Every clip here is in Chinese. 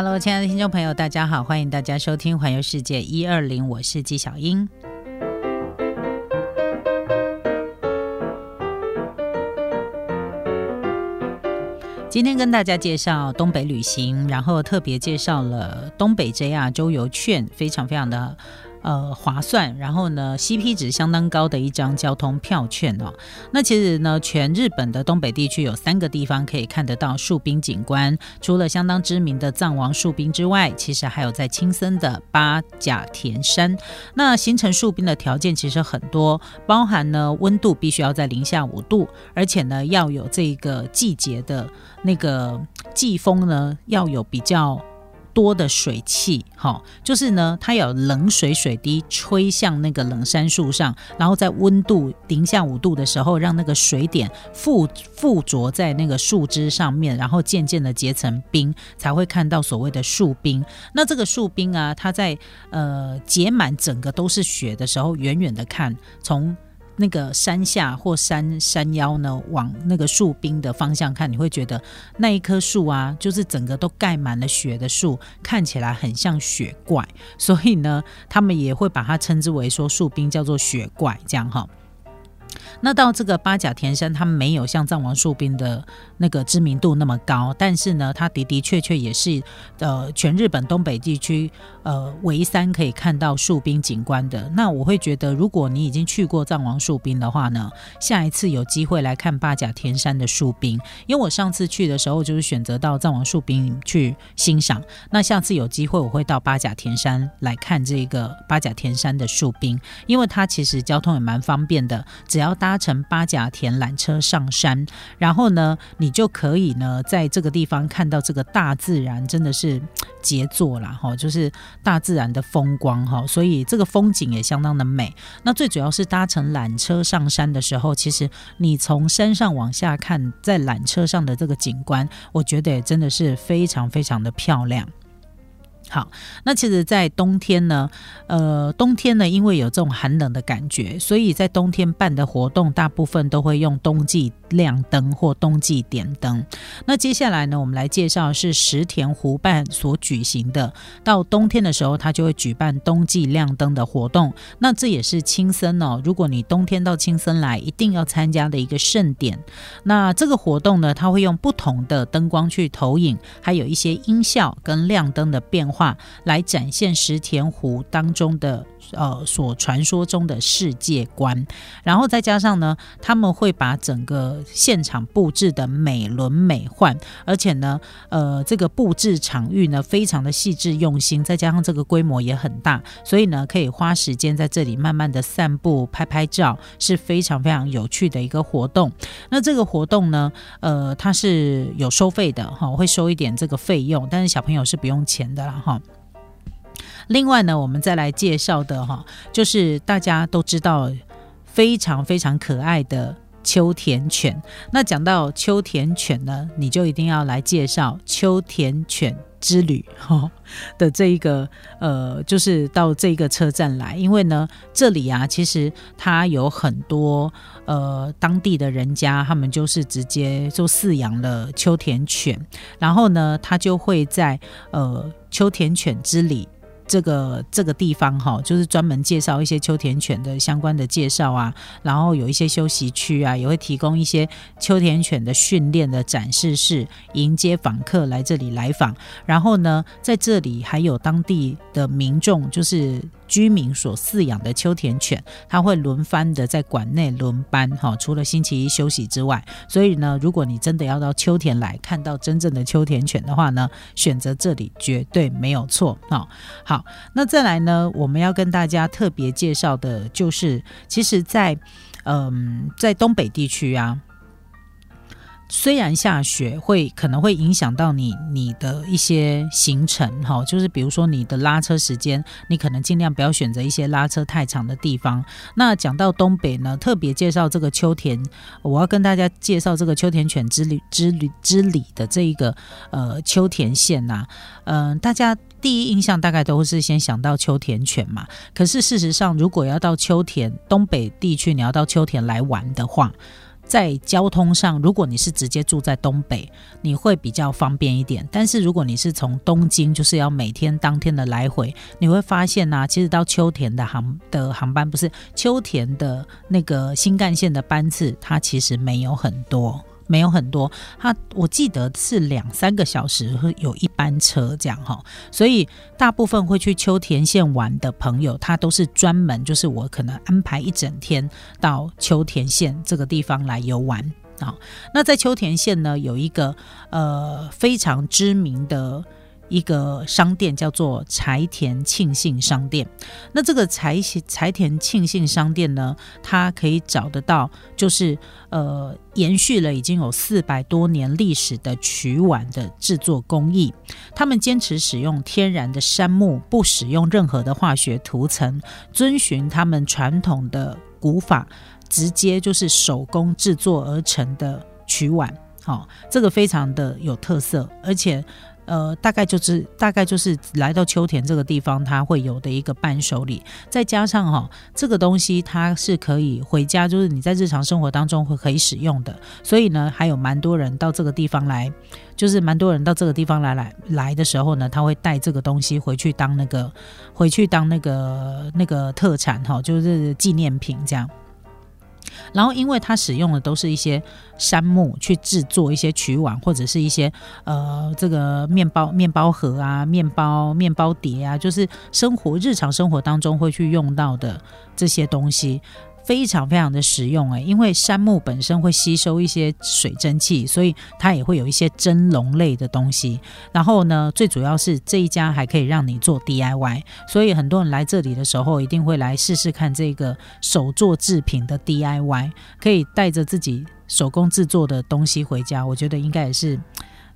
Hello，亲爱的听众朋友，大家好，欢迎大家收听《环游世界一二零》，我是纪小英。今天跟大家介绍东北旅行，然后特别介绍了东北 JR 周游券，非常非常的。呃，划算，然后呢，CP 值相当高的一张交通票券哦。那其实呢，全日本的东北地区有三个地方可以看得到树冰景观，除了相当知名的藏王树冰之外，其实还有在青森的八甲田山。那形成树冰的条件其实很多，包含呢温度必须要在零下五度，而且呢要有这个季节的那个季风呢要有比较。多的水汽，哈，就是呢，它有冷水水滴吹向那个冷杉树上，然后在温度零下五度的时候，让那个水点附附着在那个树枝上面，然后渐渐的结成冰，才会看到所谓的树冰。那这个树冰啊，它在呃结满整个都是雪的时候，远远的看，从。那个山下或山山腰呢，往那个树冰的方向看，你会觉得那一棵树啊，就是整个都盖满了雪的树，看起来很像雪怪，所以呢，他们也会把它称之为说树冰叫做雪怪，这样哈。那到这个八甲田山，它没有像藏王树冰的那个知名度那么高，但是呢，它的的确确也是呃全日本东北地区呃唯三可以看到树冰景观的。那我会觉得，如果你已经去过藏王树冰的话呢，下一次有机会来看八甲田山的树冰，因为我上次去的时候就是选择到藏王树冰去欣赏。那下次有机会我会到八甲田山来看这个八甲田山的树冰，因为它其实交通也蛮方便的。只要搭乘八甲田缆车上山，然后呢，你就可以呢，在这个地方看到这个大自然，真的是杰作啦，哈，就是大自然的风光哈，所以这个风景也相当的美。那最主要是搭乘缆车上山的时候，其实你从山上往下看，在缆车上的这个景观，我觉得也真的是非常非常的漂亮。好，那其实，在冬天呢，呃，冬天呢，因为有这种寒冷的感觉，所以在冬天办的活动，大部分都会用冬季亮灯或冬季点灯。那接下来呢，我们来介绍是石田湖畔所举行的，到冬天的时候，它就会举办冬季亮灯的活动。那这也是青森哦，如果你冬天到青森来，一定要参加的一个盛典。那这个活动呢，它会用不同的灯光去投影，还有一些音效跟亮灯的变化。话来展现石田湖当中的呃所传说中的世界观，然后再加上呢，他们会把整个现场布置的美轮美奂，而且呢，呃，这个布置场域呢非常的细致用心，再加上这个规模也很大，所以呢，可以花时间在这里慢慢的散步、拍拍照，是非常非常有趣的一个活动。那这个活动呢，呃，它是有收费的哈，会收一点这个费用，但是小朋友是不用钱的啦。哈，另外呢，我们再来介绍的哈，就是大家都知道非常非常可爱的秋田犬。那讲到秋田犬呢，你就一定要来介绍秋田犬之旅哈的这一个呃，就是到这个车站来，因为呢，这里啊，其实它有很多呃当地的人家，他们就是直接就饲养了秋田犬，然后呢，他就会在呃。秋田犬之里，这个这个地方哈，就是专门介绍一些秋田犬的相关的介绍啊，然后有一些休息区啊，也会提供一些秋田犬的训练的展示室，迎接访客来这里来访。然后呢，在这里还有当地的民众，就是。居民所饲养的秋田犬，它会轮番的在馆内轮班哈，除了星期一休息之外，所以呢，如果你真的要到秋田来看到真正的秋田犬的话呢，选择这里绝对没有错啊。好，那再来呢，我们要跟大家特别介绍的就是，其实，在嗯，在东北地区啊。虽然下雪会可能会影响到你你的一些行程哈，就是比如说你的拉车时间，你可能尽量不要选择一些拉车太长的地方。那讲到东北呢，特别介绍这个秋田，我要跟大家介绍这个秋田犬之旅之旅之旅的这一个呃秋田县呐，嗯，大家第一印象大概都是先想到秋田犬嘛。可是事实上，如果要到秋田东北地区，你要到秋田来玩的话，在交通上，如果你是直接住在东北，你会比较方便一点。但是如果你是从东京，就是要每天当天的来回，你会发现呢，其实到秋田的航的航班不是秋田的那个新干线的班次，它其实没有很多。没有很多，他我记得是两三个小时会有一班车这样哈，所以大部分会去秋田县玩的朋友，他都是专门就是我可能安排一整天到秋田县这个地方来游玩啊。那在秋田县呢，有一个呃非常知名的。一个商店叫做柴田庆信商店，那这个柴柴田庆信商店呢，它可以找得到，就是呃延续了已经有四百多年历史的曲碗的制作工艺。他们坚持使用天然的杉木，不使用任何的化学涂层，遵循他们传统的古法，直接就是手工制作而成的曲碗。好，这个非常的有特色，而且。呃，大概就是大概就是来到秋田这个地方，它会有的一个伴手礼，再加上哈，这个东西它是可以回家，就是你在日常生活当中会可以使用的，所以呢，还有蛮多人到这个地方来，就是蛮多人到这个地方来来来的时候呢，他会带这个东西回去当那个回去当那个那个特产哈，就是纪念品这样。然后，因为它使用的都是一些杉木去制作一些曲碗，或者是一些呃这个面包面包盒啊、面包面包碟啊，就是生活日常生活当中会去用到的这些东西。非常非常的实用诶，因为杉木本身会吸收一些水蒸气，所以它也会有一些蒸笼类的东西。然后呢，最主要是这一家还可以让你做 DIY，所以很多人来这里的时候一定会来试试看这个手做制品的 DIY，可以带着自己手工制作的东西回家，我觉得应该也是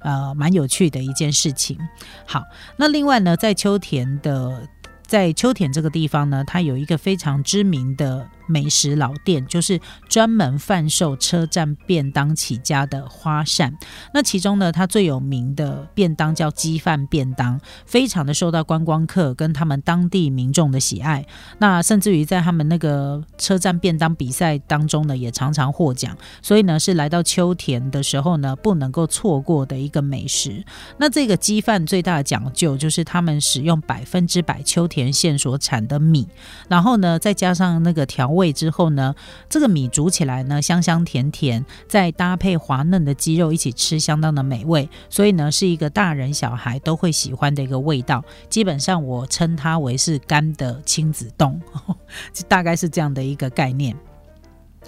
呃蛮有趣的一件事情。好，那另外呢，在秋田的在秋田这个地方呢，它有一个非常知名的。美食老店就是专门贩售车站便当起家的花扇。那其中呢，它最有名的便当叫鸡饭便当，非常的受到观光客跟他们当地民众的喜爱。那甚至于在他们那个车站便当比赛当中呢，也常常获奖。所以呢，是来到秋田的时候呢，不能够错过的一个美食。那这个鸡饭最大的讲究就是他们使用百分之百秋田县所产的米，然后呢，再加上那个调。味之后呢，这个米煮起来呢，香香甜甜，再搭配滑嫩的鸡肉一起吃，相当的美味。所以呢，是一个大人小孩都会喜欢的一个味道。基本上我称它为是干的亲子冻，大概是这样的一个概念。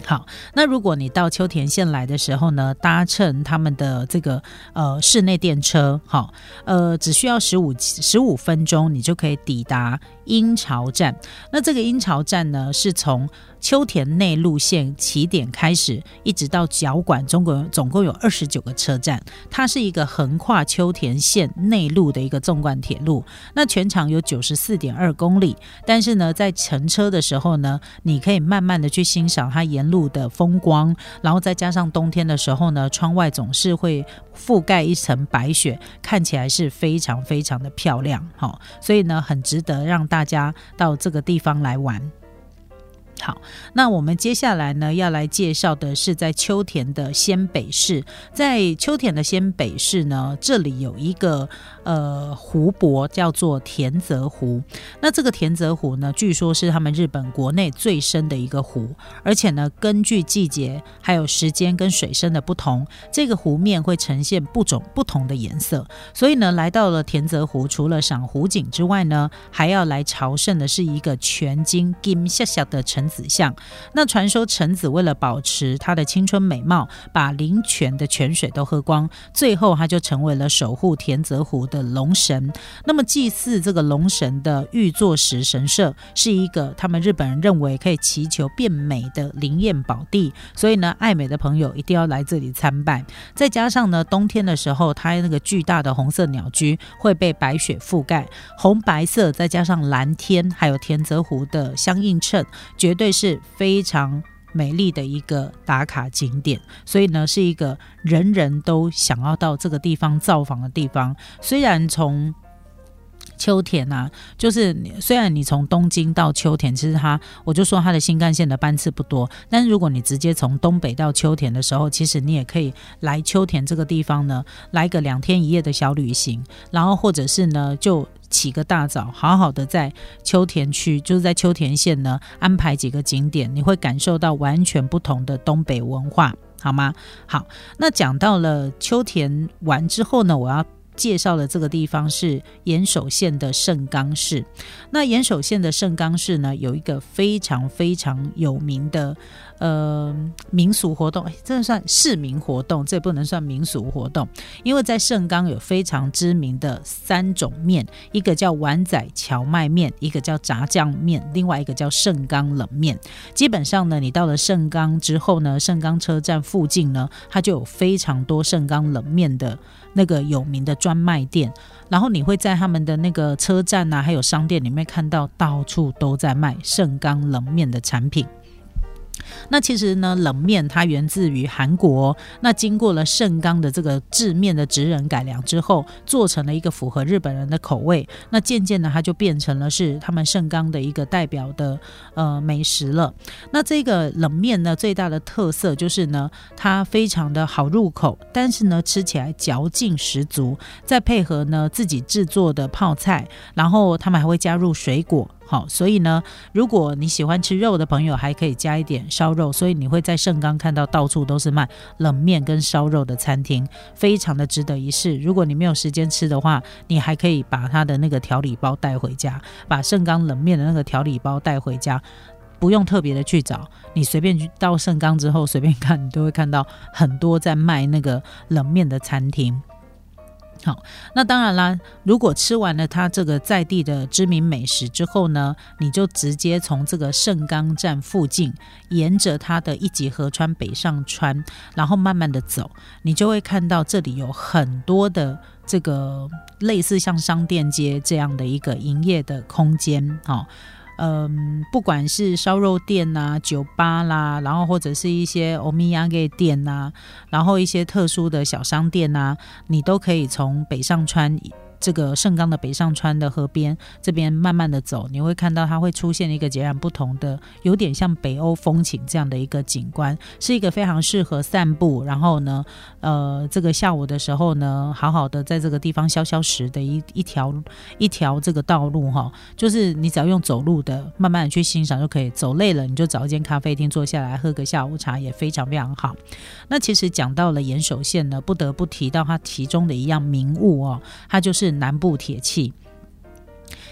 好，那如果你到秋田县来的时候呢，搭乘他们的这个呃室内电车，好，呃，只需要十五十五分钟，你就可以抵达鹰巢站。那这个鹰巢站呢，是从秋田内陆线起点开始，一直到角馆，总共总共有二十九个车站。它是一个横跨秋田县内陆的一个纵贯铁路。那全长有九十四点二公里。但是呢，在乘车的时候呢，你可以慢慢的去欣赏它沿路的风光，然后再加上冬天的时候呢，窗外总是会覆盖一层白雪，看起来是非常非常的漂亮。好，所以呢，很值得让大家到这个地方来玩。好，那我们接下来呢要来介绍的是在秋田的仙北市。在秋田的仙北市呢，这里有一个呃湖泊叫做田泽湖。那这个田泽湖呢，据说是他们日本国内最深的一个湖，而且呢，根据季节还有时间跟水深的不同，这个湖面会呈现不种不同的颜色。所以呢，来到了田泽湖，除了赏湖景之外呢，还要来朝圣的是一个全金金下下的城。子像，那传说臣子为了保持他的青春美貌，把灵泉的泉水都喝光，最后他就成为了守护田泽湖的龙神。那么祭祀这个龙神的玉座石神社，是一个他们日本人认为可以祈求变美的灵验宝地，所以呢，爱美的朋友一定要来这里参拜。再加上呢，冬天的时候，它那个巨大的红色鸟居会被白雪覆盖，红白色再加上蓝天，还有田泽湖的相映衬，绝。绝对是非常美丽的一个打卡景点，所以呢，是一个人人都想要到这个地方造访的地方。虽然从秋田啊，就是虽然你从东京到秋田，其实它我就说它的新干线的班次不多，但是如果你直接从东北到秋田的时候，其实你也可以来秋田这个地方呢，来个两天一夜的小旅行，然后或者是呢就起个大早，好好的在秋田区，就是在秋田县呢安排几个景点，你会感受到完全不同的东北文化，好吗？好，那讲到了秋田完之后呢，我要。介绍的这个地方是岩手县的盛冈市。那岩手县的盛冈市呢，有一个非常非常有名的呃民俗活动，这算市民活动，这不能算民俗活动，因为在盛冈有非常知名的三种面，一个叫丸仔荞麦面，一个叫炸酱面，另外一个叫盛冈冷面。基本上呢，你到了盛冈之后呢，盛冈车站附近呢，它就有非常多盛冈冷面的。那个有名的专卖店，然后你会在他们的那个车站啊，还有商店里面看到到处都在卖盛冈冷面的产品。那其实呢，冷面它源自于韩国，那经过了盛冈的这个制面的职人改良之后，做成了一个符合日本人的口味。那渐渐的，它就变成了是他们盛冈的一个代表的呃美食了。那这个冷面呢，最大的特色就是呢，它非常的好入口，但是呢，吃起来嚼劲十足。再配合呢自己制作的泡菜，然后他们还会加入水果。好，所以呢，如果你喜欢吃肉的朋友，还可以加一点烧肉。所以你会在盛冈看到到处都是卖冷面跟烧肉的餐厅，非常的值得一试。如果你没有时间吃的话，你还可以把它的那个调理包带回家，把盛冈冷面的那个调理包带回家，不用特别的去找，你随便去到盛冈之后随便看，你都会看到很多在卖那个冷面的餐厅。好，那当然啦。如果吃完了它这个在地的知名美食之后呢，你就直接从这个盛冈站附近，沿着它的一级河川北上川，然后慢慢的走，你就会看到这里有很多的这个类似像商店街这样的一个营业的空间，哈。嗯，不管是烧肉店呐、酒吧啦，然后或者是一些欧米亚给店呐，然后一些特殊的小商店呐，你都可以从北上川。这个盛冈的北上川的河边这边慢慢的走，你会看到它会出现一个截然不同的，有点像北欧风情这样的一个景观，是一个非常适合散步，然后呢，呃，这个下午的时候呢，好好的在这个地方消消食的一一条一条这个道路哈，就是你只要用走路的，慢慢的去欣赏就可以。走累了，你就找一间咖啡厅坐下来喝个下午茶，也非常非常好。那其实讲到了岩手县呢，不得不提到它其中的一样名物哦，它就是。南部铁器。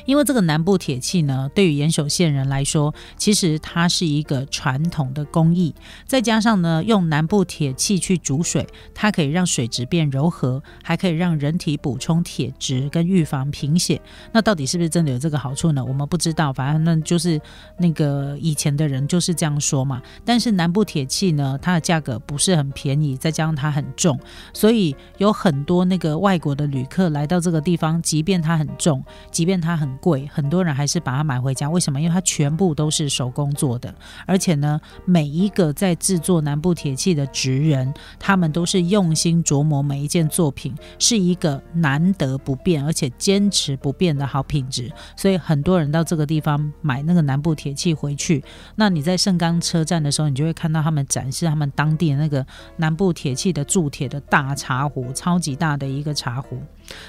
因为这个南部铁器呢，对于岩手县人来说，其实它是一个传统的工艺。再加上呢，用南部铁器去煮水，它可以让水质变柔和，还可以让人体补充铁质跟预防贫血。那到底是不是真的有这个好处呢？我们不知道，反正那就是那个以前的人就是这样说嘛。但是南部铁器呢，它的价格不是很便宜，再加上它很重，所以有很多那个外国的旅客来到这个地方，即便它很重，即便它很贵，很多人还是把它买回家。为什么？因为它全部都是手工做的，而且呢，每一个在制作南部铁器的职人，他们都是用心琢磨每一件作品，是一个难得不变而且坚持不变的好品质。所以很多人到这个地方买那个南部铁器回去。那你在盛冈车站的时候，你就会看到他们展示他们当地的那个南部铁器的铸铁的大茶壶，超级大的一个茶壶。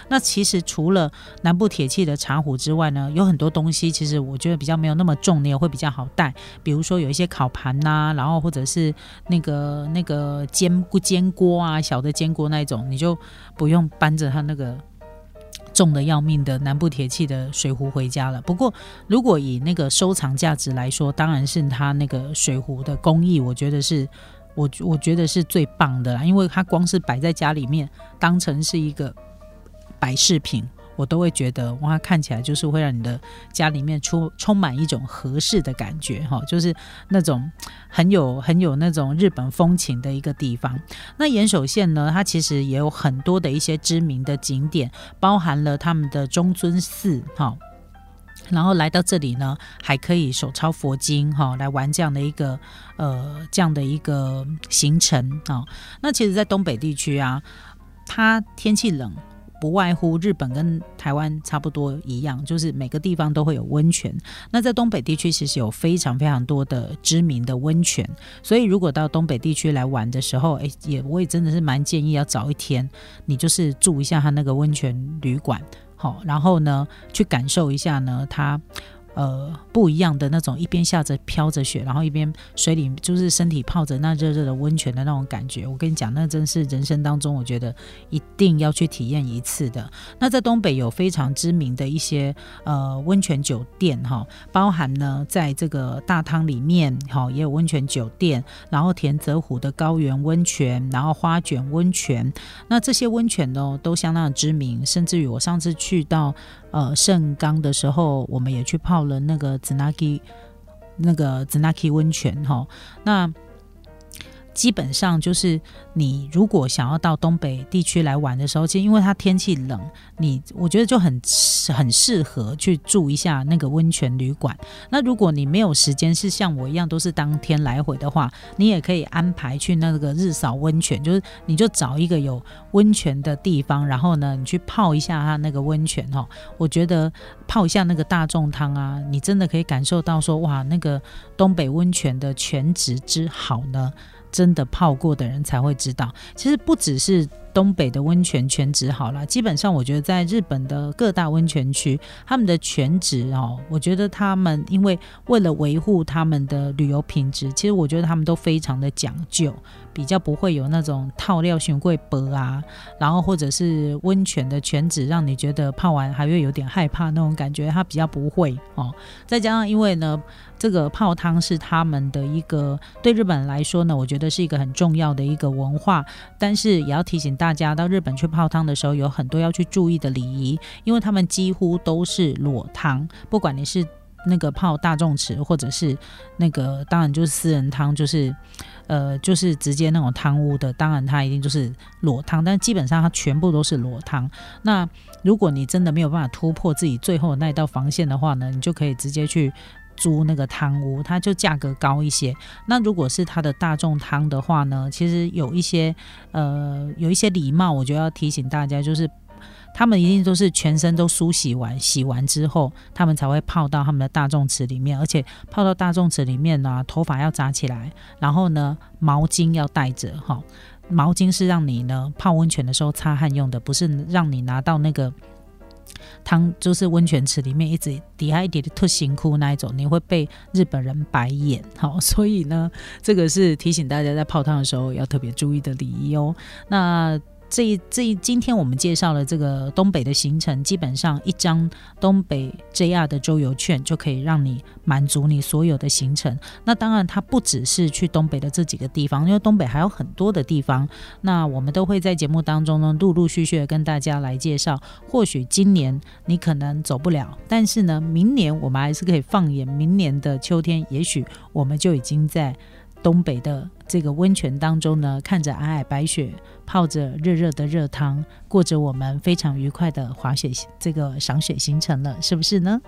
那其实除了南部铁器的茶壶之外呢，有很多东西，其实我觉得比较没有那么重，你也会比较好带。比如说有一些烤盘呐，然后或者是那个那个煎煎锅啊，小的煎锅那种，你就不用搬着它那个重的要命的南部铁器的水壶回家了。不过如果以那个收藏价值来说，当然是它那个水壶的工艺，我觉得是我我觉得是最棒的啦，因为它光是摆在家里面，当成是一个。摆饰品，我都会觉得哇，看起来就是会让你的家里面充充满一种合适的感觉哈，就是那种很有很有那种日本风情的一个地方。那岩手县呢，它其实也有很多的一些知名的景点，包含了他们的中尊寺哈，然后来到这里呢，还可以手抄佛经哈，来玩这样的一个呃这样的一个行程啊。那其实，在东北地区啊，它天气冷。不外乎日本跟台湾差不多一样，就是每个地方都会有温泉。那在东北地区其实有非常非常多的知名的温泉，所以如果到东北地区来玩的时候，诶，也我也真的是蛮建议要早一天，你就是住一下他那个温泉旅馆，好，然后呢去感受一下呢他。呃，不一样的那种，一边下着飘着雪，然后一边水里就是身体泡着那热热的温泉的那种感觉。我跟你讲，那真是人生当中我觉得一定要去体验一次的。那在东北有非常知名的一些呃温泉酒店哈，包含呢在这个大汤里面哈也有温泉酒店，然后田泽湖的高原温泉，然后花卷温泉，那这些温泉呢都相当的知名，甚至于我上次去到。呃，盛冈的时候，我们也去泡了那个紫纳基，那个紫纳基温泉哈。那基本上就是你如果想要到东北地区来玩的时候，其实因为它天气冷，你我觉得就很很适合去住一下那个温泉旅馆。那如果你没有时间，是像我一样都是当天来回的话，你也可以安排去那个日扫温泉，就是你就找一个有温泉的地方，然后呢，你去泡一下它那个温泉哈。我觉得泡一下那个大众汤啊，你真的可以感受到说哇，那个东北温泉的全职之好呢。真的泡过的人才会知道，其实不只是。东北的温泉全职好了，基本上我觉得在日本的各大温泉区，他们的全职哦，我觉得他们因为为了维护他们的旅游品质，其实我觉得他们都非常的讲究，比较不会有那种套料熊贵博啊，然后或者是温泉的全职让你觉得泡完还会有点害怕那种感觉，他比较不会哦。再加上因为呢，这个泡汤是他们的一个对日本人来说呢，我觉得是一个很重要的一个文化，但是也要提醒。大大家到日本去泡汤的时候，有很多要去注意的礼仪，因为他们几乎都是裸汤，不管你是那个泡大众池，或者是那个当然就是私人汤，就是呃就是直接那种汤屋的，当然它一定就是裸汤，但基本上它全部都是裸汤。那如果你真的没有办法突破自己最后那一道防线的话呢，你就可以直接去。租那个汤屋，它就价格高一些。那如果是它的大众汤的话呢，其实有一些呃有一些礼貌，我就要提醒大家，就是他们一定都是全身都梳洗完，洗完之后，他们才会泡到他们的大众池里面，而且泡到大众池里面呢，头发要扎起来，然后呢毛巾要带着哈，毛巾是让你呢泡温泉的时候擦汗用的，不是让你拿到那个。汤就是温泉池里面一直底下一点的特辛苦那一种，你会被日本人白眼。好，所以呢，这个是提醒大家在泡汤的时候要特别注意的礼仪哦。那。这这今天我们介绍了这个东北的行程，基本上一张东北 JR 的周游券就可以让你满足你所有的行程。那当然，它不只是去东北的这几个地方，因为东北还有很多的地方。那我们都会在节目当中呢，陆陆续续跟大家来介绍。或许今年你可能走不了，但是呢，明年我们还是可以放眼明年的秋天，也许我们就已经在。东北的这个温泉当中呢看着皑皑白雪泡着热热的热汤过着我们非常愉快的滑雪这个赏雪行程了是不是呢？